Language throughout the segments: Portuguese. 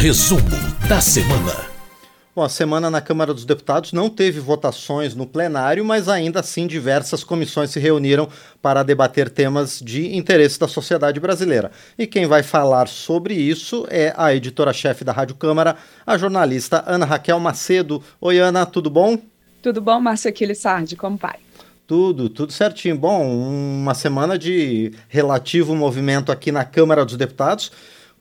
Resumo da semana. Bom, a semana na Câmara dos Deputados não teve votações no plenário, mas ainda assim diversas comissões se reuniram para debater temas de interesse da sociedade brasileira. E quem vai falar sobre isso é a editora-chefe da Rádio Câmara, a jornalista Ana Raquel Macedo. Oi, Ana, tudo bom? Tudo bom, Márcio Aquiles Sardi, como vai? Tudo, tudo certinho. Bom, uma semana de relativo movimento aqui na Câmara dos Deputados,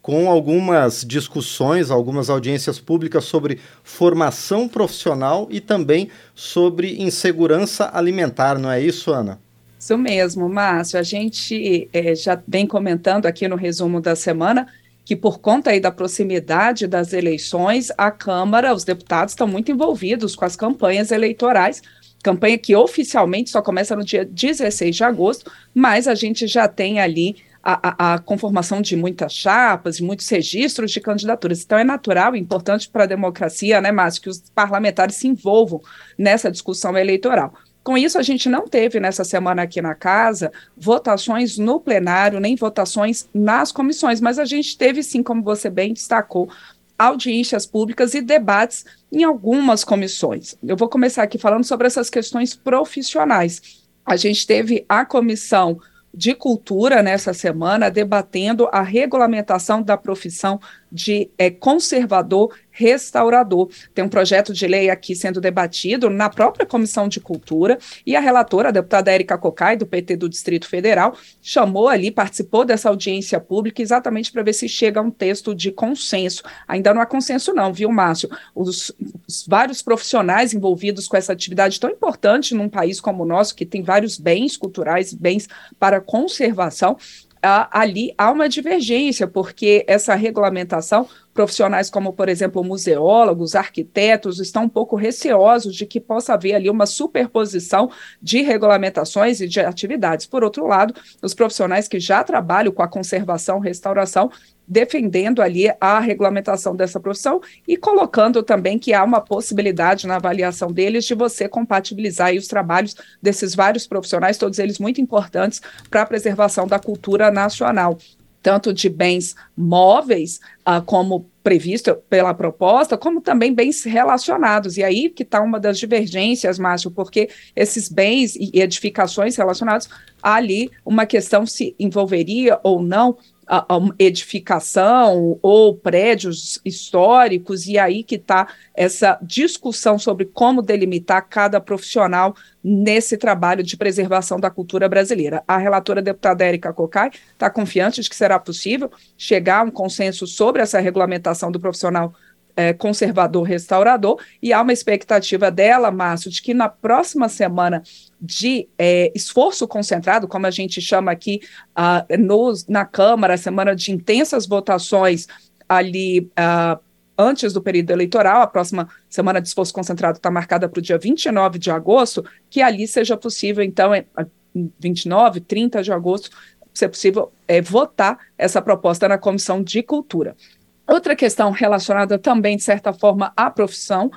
com algumas discussões, algumas audiências públicas sobre formação profissional e também sobre insegurança alimentar, não é isso, Ana? Isso mesmo, Márcio. A gente é, já vem comentando aqui no resumo da semana que por conta aí da proximidade das eleições, a Câmara, os deputados estão muito envolvidos com as campanhas eleitorais campanha que oficialmente só começa no dia 16 de agosto, mas a gente já tem ali a, a, conformação de muitas chapas, de muitos registros de candidaturas. Então, é natural e importante para a democracia, né, Márcio, que os parlamentares se envolvam nessa discussão eleitoral. Com isso, a gente não teve nessa semana aqui na casa votações no plenário, nem votações nas comissões, mas a gente teve sim, como você bem destacou, audiências públicas e debates em algumas comissões. Eu vou começar aqui falando sobre essas questões profissionais. A gente teve a comissão de cultura nessa semana debatendo a regulamentação da profissão de é, conservador restaurador. Tem um projeto de lei aqui sendo debatido na própria Comissão de Cultura e a relatora, a deputada Érica Cocai, do PT do Distrito Federal, chamou ali, participou dessa audiência pública exatamente para ver se chega a um texto de consenso. Ainda não há consenso não, viu, Márcio? Os, os vários profissionais envolvidos com essa atividade tão importante num país como o nosso, que tem vários bens culturais, bens para conservação, ali há uma divergência, porque essa regulamentação, profissionais como, por exemplo, museólogos, arquitetos, estão um pouco receosos de que possa haver ali uma superposição de regulamentações e de atividades. Por outro lado, os profissionais que já trabalham com a conservação, restauração, defendendo ali a regulamentação dessa profissão e colocando também que há uma possibilidade na avaliação deles de você compatibilizar os trabalhos desses vários profissionais, todos eles muito importantes para a preservação da cultura nacional tanto de bens móveis, ah, como previsto pela proposta, como também bens relacionados. E aí que está uma das divergências, Márcio, porque esses bens e edificações relacionados, ali uma questão se envolveria ou não a, edificação ou prédios históricos, e aí que está essa discussão sobre como delimitar cada profissional nesse trabalho de preservação da cultura brasileira. A relatora deputada Érica Cocai está confiante de que será possível chegar a um consenso sobre essa regulamentação do profissional é, conservador restaurador, e há uma expectativa dela, Márcio, de que na próxima semana de é, esforço concentrado, como a gente chama aqui uh, nos, na Câmara, semana de intensas votações ali uh, antes do período eleitoral, a próxima semana de esforço concentrado está marcada para o dia 29 de agosto, que ali seja possível, então, 29, 30 de agosto, ser possível é, votar essa proposta na Comissão de Cultura. Outra questão relacionada também, de certa forma, à profissão,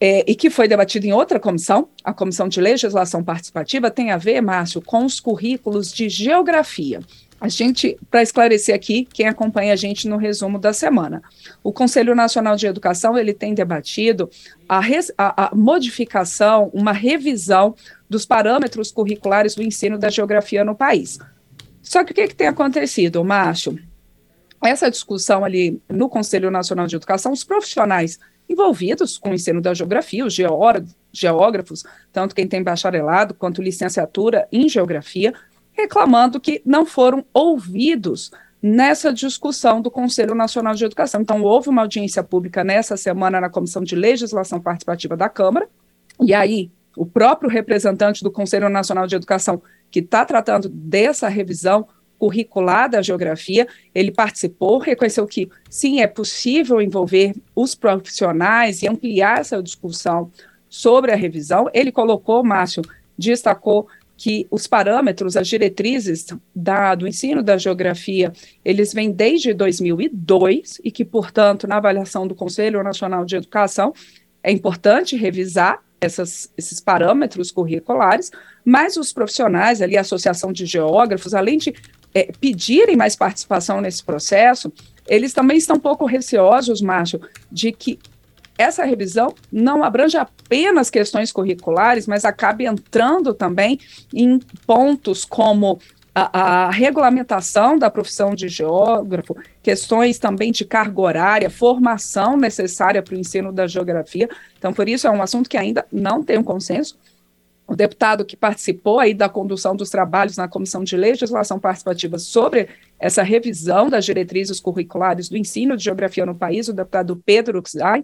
é, e que foi debatida em outra comissão, a Comissão de Legislação Participativa, tem a ver, Márcio, com os currículos de geografia. A gente, para esclarecer aqui, quem acompanha a gente no resumo da semana, o Conselho Nacional de Educação ele tem debatido a, res, a, a modificação, uma revisão dos parâmetros curriculares do ensino da geografia no país. Só que o que, que tem acontecido, Márcio? Essa discussão ali no Conselho Nacional de Educação, os profissionais envolvidos com o ensino da geografia, os geógrafos, tanto quem tem bacharelado quanto licenciatura em geografia, reclamando que não foram ouvidos nessa discussão do Conselho Nacional de Educação. Então, houve uma audiência pública nessa semana na Comissão de Legislação Participativa da Câmara, e aí o próprio representante do Conselho Nacional de Educação, que está tratando dessa revisão, curricular da geografia, ele participou, reconheceu que sim, é possível envolver os profissionais e ampliar essa discussão sobre a revisão. Ele colocou, Márcio, destacou que os parâmetros, as diretrizes da, do ensino da geografia, eles vêm desde 2002 e que, portanto, na avaliação do Conselho Nacional de Educação, é importante revisar essas, esses parâmetros curriculares, mas os profissionais ali, a Associação de Geógrafos, além de é, pedirem mais participação nesse processo, eles também estão um pouco receosos, Márcio, de que essa revisão não abrange apenas questões curriculares, mas acabe entrando também em pontos como a, a, regulamentação da profissão de geógrafo, questões também de carga horária, formação necessária para o ensino da geografia. Então, por isso, é um assunto que ainda não tem um consenso. O deputado que participou aí da condução dos trabalhos na Comissão de Legislação Participativa sobre essa revisão das diretrizes curriculares do ensino de geografia no país, o deputado Pedro Uxai,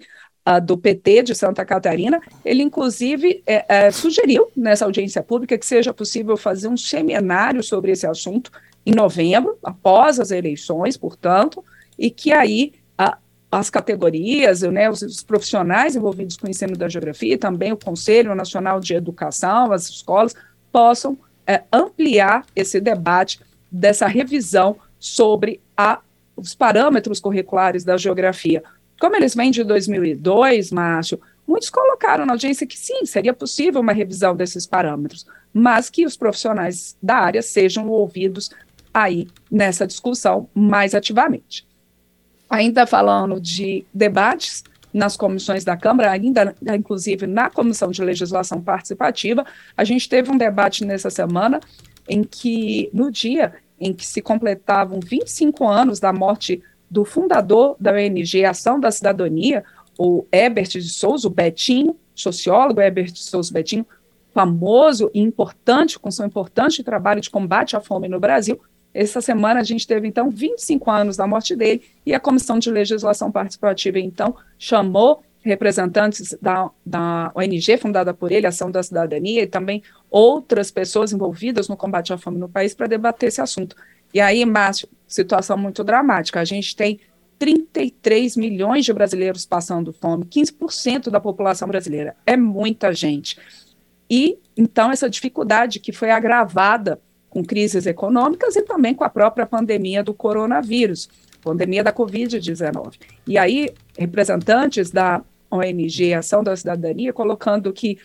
uh, do PT de Santa Catarina, ele inclusive é, é, sugeriu nessa audiência pública que seja possível fazer um seminário sobre esse assunto em novembro, após as eleições, portanto, e que aí as categorias, né, os, os, profissionais envolvidos com o ensino da geografia, também o Conselho Nacional de Educação, as escolas, possam é, ampliar esse debate dessa revisão sobre a, os parâmetros curriculares da geografia, como eles vêm de 2002, Márcio, muitos colocaram na audiência que sim, seria possível uma revisão desses parâmetros, mas que os profissionais da área sejam ouvidos aí nessa discussão mais ativamente. Ainda falando de debates nas comissões da Câmara, ainda inclusive na Comissão de Legislação Participativa, a gente teve um debate nessa semana em que, no dia em que se completavam 25 anos da morte do fundador da ONG Ação da Cidadania, o Herbert de Souza, o Betinho, sociólogo Herbert de Souza Betinho, famoso e importante, com seu importante trabalho de combate à fome no Brasil. Essa semana a gente teve, então, 25 anos da morte dele e a Comissão de Legislação Participativa, então, chamou representantes da, da ONG fundada por ele, Ação da Cidadania, e também outras pessoas envolvidas no combate à fome no país para debater esse assunto. E aí, Márcio, situação muito dramática. A gente tem 33 milhões de brasileiros passando fome, 15% da população brasileira. É muita gente. E, então, essa dificuldade que foi agravada com crises econômicas e também com a própria pandemia do coronavírus, pandemia da Covid-19. E aí, representantes da ONG Ação da Cidadania colocando que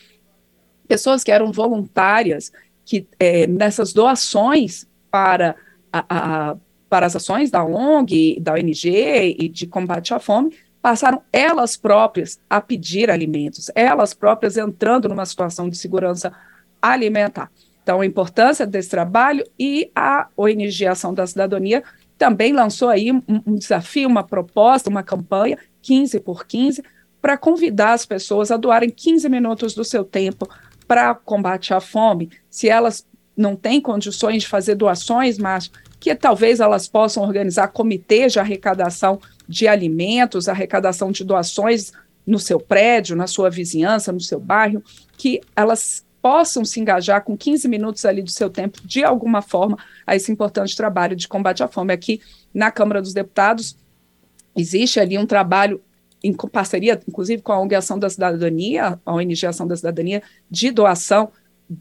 pessoas que eram voluntárias que é, nessas doações para a, a, para as ações da ONG, da ONG e de combate à fome, passaram elas próprias a pedir alimentos, elas próprias entrando numa situação de segurança alimentar. Então, a importância desse trabalho e a ONG Ação da Cidadania também lançou aí um, um desafio, uma proposta, uma campanha, 15 por 15, para convidar as pessoas a doarem 15 minutos do seu tempo para combate à fome. Se elas não têm condições de fazer doações, mas que talvez elas possam organizar comitês de arrecadação de alimentos, arrecadação de doações no seu prédio, na sua vizinhança, no seu bairro, que elas possam se engajar com 15 minutos ali do seu tempo, de alguma forma, a esse importante trabalho de combate à fome. Aqui na Câmara dos Deputados, existe ali um trabalho em parceria, inclusive com a ONG Ação da Cidadania, a ONG Ação da Cidadania, de doação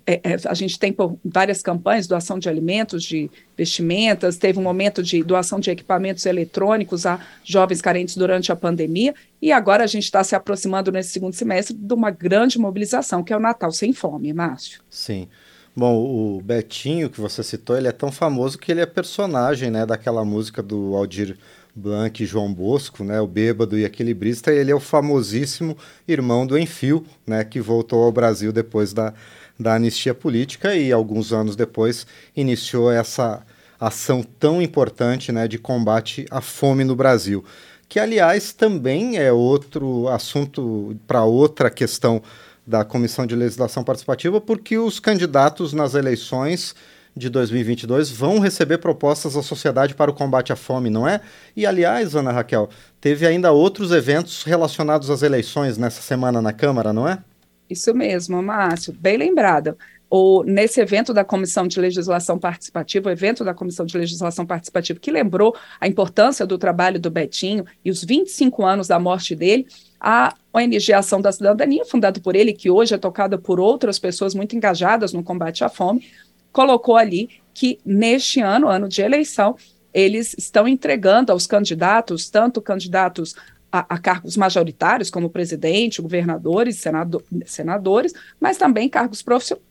é, é, a gente tem várias campanhas, doação de alimentos, de vestimentas, teve um momento de doação de equipamentos eletrônicos a jovens carentes durante a pandemia, e agora a gente está se aproximando nesse segundo semestre de uma grande mobilização, que é o Natal Sem Fome, Márcio. Sim. Bom, o Betinho, que você citou, ele é tão famoso que ele é personagem né, daquela música do Aldir Blanc e João Bosco, né, o bêbado e equilibrista, e ele é o famosíssimo irmão do Enfio, né, que voltou ao Brasil depois da da anistia política e alguns anos depois iniciou essa ação tão importante né, de combate à fome no Brasil. Que, aliás, também é outro assunto para outra questão da Comissão de Legislação Participativa, porque os candidatos nas eleições de 2022 vão receber propostas da sociedade para o combate à fome, não é? E, aliás, Ana Raquel, teve ainda outros eventos relacionados às eleições nessa semana na Câmara, não é? Isso mesmo, Márcio, bem lembrado. O, nesse evento da Comissão de Legislação Participativa, o evento da Comissão de Legislação Participativa, que lembrou a importância do trabalho do Betinho e os 25 anos da morte dele, a ONG Ação da Cidadania, fundada por ele, que hoje é tocada por outras pessoas muito engajadas no combate à fome, colocou ali que neste ano, ano de eleição, eles estão entregando aos candidatos, tanto candidatos a, a, cargos majoritários, como presidente, governadores, senado, senadores, mas também cargos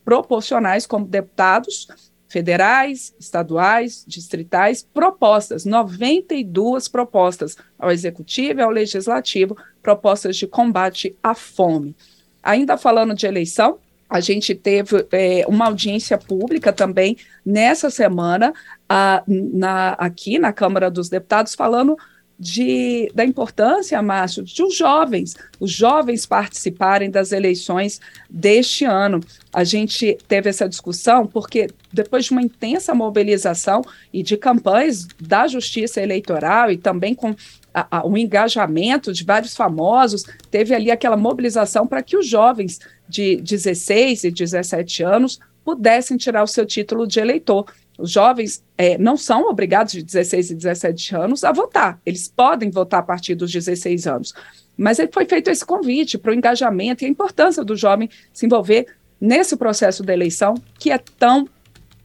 proporcionais, como deputados federais, estaduais, distritais, propostas, 92 propostas ao executivo e ao legislativo, propostas de combate à fome. Ainda falando de eleição, a gente teve é, uma audiência pública também nessa semana a, na, aqui na Câmara dos Deputados falando de, da importância, Márcio, de os jovens, os jovens participarem das eleições deste ano. A gente teve essa discussão porque, depois de uma intensa mobilização e de campanhas da Justiça Eleitoral e também com a, a, o engajamento de vários famosos, teve ali aquela mobilização para que os jovens de 16 e 17 anos pudessem tirar o seu título de eleitor. Os jovens é, não são obrigados de 16 e 17 anos a votar, eles podem votar a partir dos 16 anos. Mas foi feito esse convite para o engajamento e a importância do jovem se envolver nesse processo da eleição, que é tão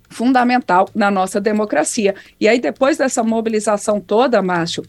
fundamental na nossa democracia. E aí, depois dessa mobilização toda, Márcio,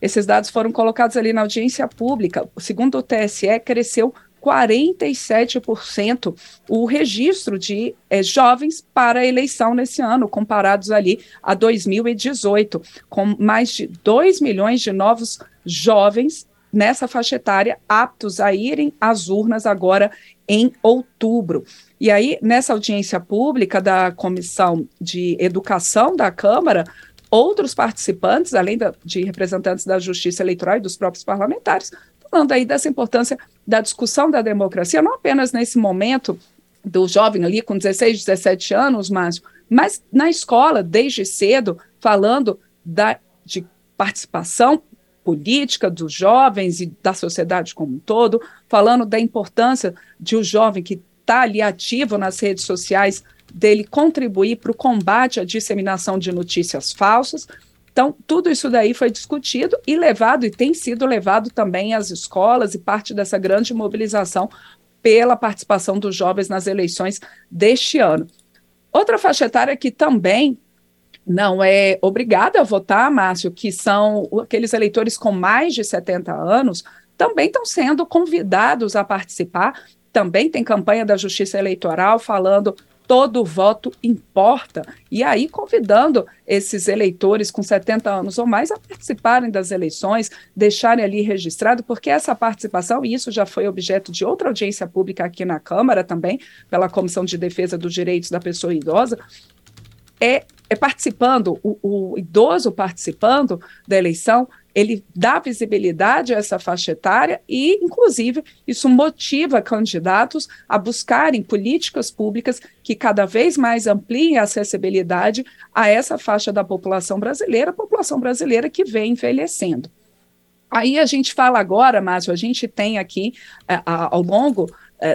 esses dados foram colocados ali na audiência pública. Segundo o TSE, cresceu 47% o registro de é, jovens para a eleição nesse ano, comparados ali a 2018, com mais de 2 milhões de novos jovens nessa faixa etária aptos a irem às urnas agora em outubro. E aí, nessa audiência pública da Comissão de Educação da Câmara, outros participantes, além da, de representantes da Justiça Eleitoral e dos próprios parlamentares, falando aí dessa importância da discussão da democracia, não apenas nesse momento do jovem ali com 16, 17 anos, Márcio, mas na escola, desde cedo, falando da, de participação política dos jovens e da sociedade como um todo, falando da importância de o um jovem que está ali ativo nas redes sociais, dele contribuir para o combate à disseminação de notícias falsas, então, tudo isso daí foi discutido e levado, e tem sido levado também às escolas, e parte dessa grande mobilização pela participação dos jovens nas eleições deste ano. Outra faixa etária que também não é obrigada a votar, Márcio, que são aqueles eleitores com mais de 70 anos, também estão sendo convidados a participar. Também tem campanha da Justiça Eleitoral falando todo voto importa. E aí, convidando esses eleitores com 70 anos ou mais a participarem das eleições, deixarem ali registrado, porque essa participação, e isso já foi objeto de outra audiência pública aqui na Câmara também, pela Comissão de Defesa dos Direitos da Pessoa Idosa, é, é participando, o, o idoso participando da eleição, ele dá visibilidade a essa faixa etária e, inclusive, isso motiva candidatos a buscarem políticas públicas que cada vez mais ampliem a acessibilidade a essa faixa da população brasileira, a população brasileira que vem envelhecendo. Aí a gente fala agora, Márcio, a gente tem aqui, é, ao longo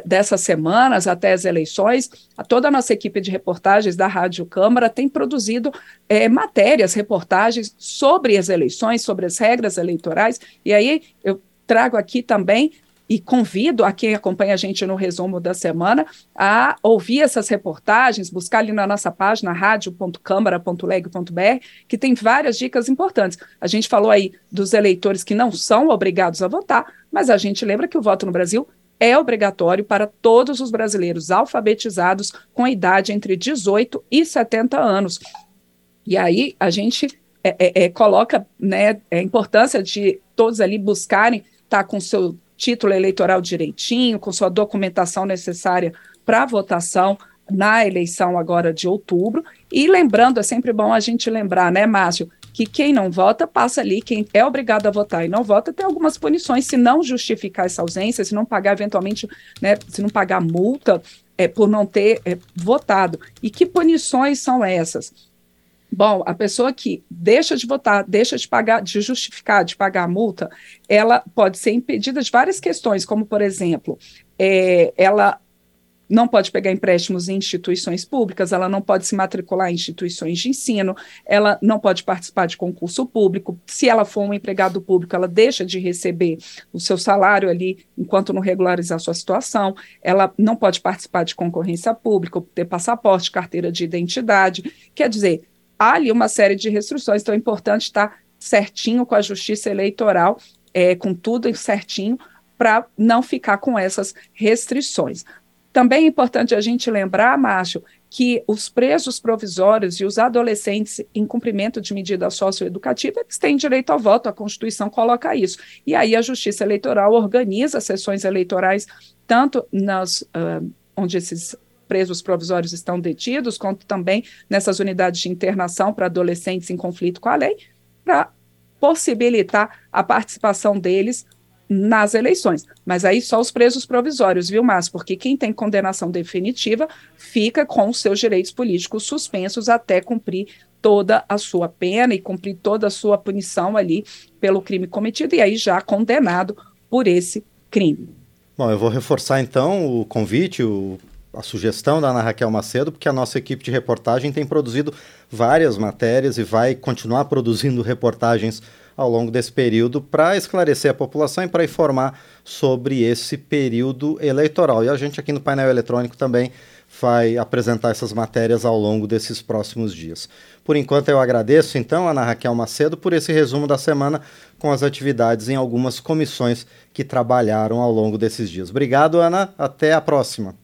dessas semanas até as eleições, toda a nossa equipe de reportagens da Rádio Câmara tem produzido é, matérias, reportagens sobre as eleições, sobre as regras eleitorais, e aí eu trago aqui também e convido a quem acompanha a gente no resumo da semana a ouvir essas reportagens, buscar ali na nossa página radio.câmara.leg.br, que tem várias dicas importantes. A gente falou aí dos eleitores que não são obrigados a votar, mas a gente lembra que o voto no Brasil é obrigatório para todos os brasileiros alfabetizados com idade entre 18 e 70 anos. E aí a gente é, é, é, coloca né, a importância de todos ali buscarem estar tá com seu título eleitoral direitinho, com sua documentação necessária para votação na eleição agora de outubro. E lembrando, é sempre bom a gente lembrar, né, Márcio, que quem não vota passa ali, quem é obrigado a votar e não vota tem algumas punições se não justificar essa ausência, se não pagar eventualmente, né, se não pagar multa é, por não ter é, votado. E que punições são essas? Bom, a pessoa que deixa de votar, deixa de pagar, de justificar, de pagar a multa, ela pode ser impedida de várias questões, como, por exemplo, é, ela não pode pegar empréstimos em instituições públicas, ela não pode se matricular em instituições de ensino, ela não pode participar de concurso público. Se ela for um empregado público, ela deixa de receber o seu salário ali enquanto não regularizar sua situação, ela não pode participar de concorrência pública, ter passaporte, carteira de identidade. Quer dizer, há ali uma série de restrições, então é importante estar certinho com a justiça eleitoral, é, com tudo certinho, para não ficar com essas restrições. Também é importante a gente lembrar, Márcio, que os presos provisórios e os adolescentes em cumprimento de medida socioeducativa eles têm direito ao voto, a Constituição coloca isso. E aí a Justiça Eleitoral organiza sessões eleitorais tanto nas uh, onde esses presos provisórios estão detidos, quanto também nessas unidades de internação para adolescentes em conflito com a lei, para possibilitar a participação deles nas eleições. Mas aí só os presos provisórios, viu, Márcio? Porque quem tem condenação definitiva fica com os seus direitos políticos suspensos até cumprir toda a sua pena e cumprir toda a sua punição ali pelo crime cometido, e aí já condenado por esse crime. Bom, eu vou reforçar então o convite, o, a sugestão da Ana Raquel Macedo, porque a nossa equipe de reportagem tem produzido várias matérias e vai continuar produzindo reportagens ao longo desse período para esclarecer a população e para informar sobre esse período eleitoral. E a gente aqui no painel eletrônico também vai apresentar essas matérias ao longo desses próximos dias. Por enquanto, eu agradeço então a Ana Raquel Macedo por esse resumo da semana com as atividades em algumas comissões que trabalharam ao longo desses dias. Obrigado, Ana. Até a próxima.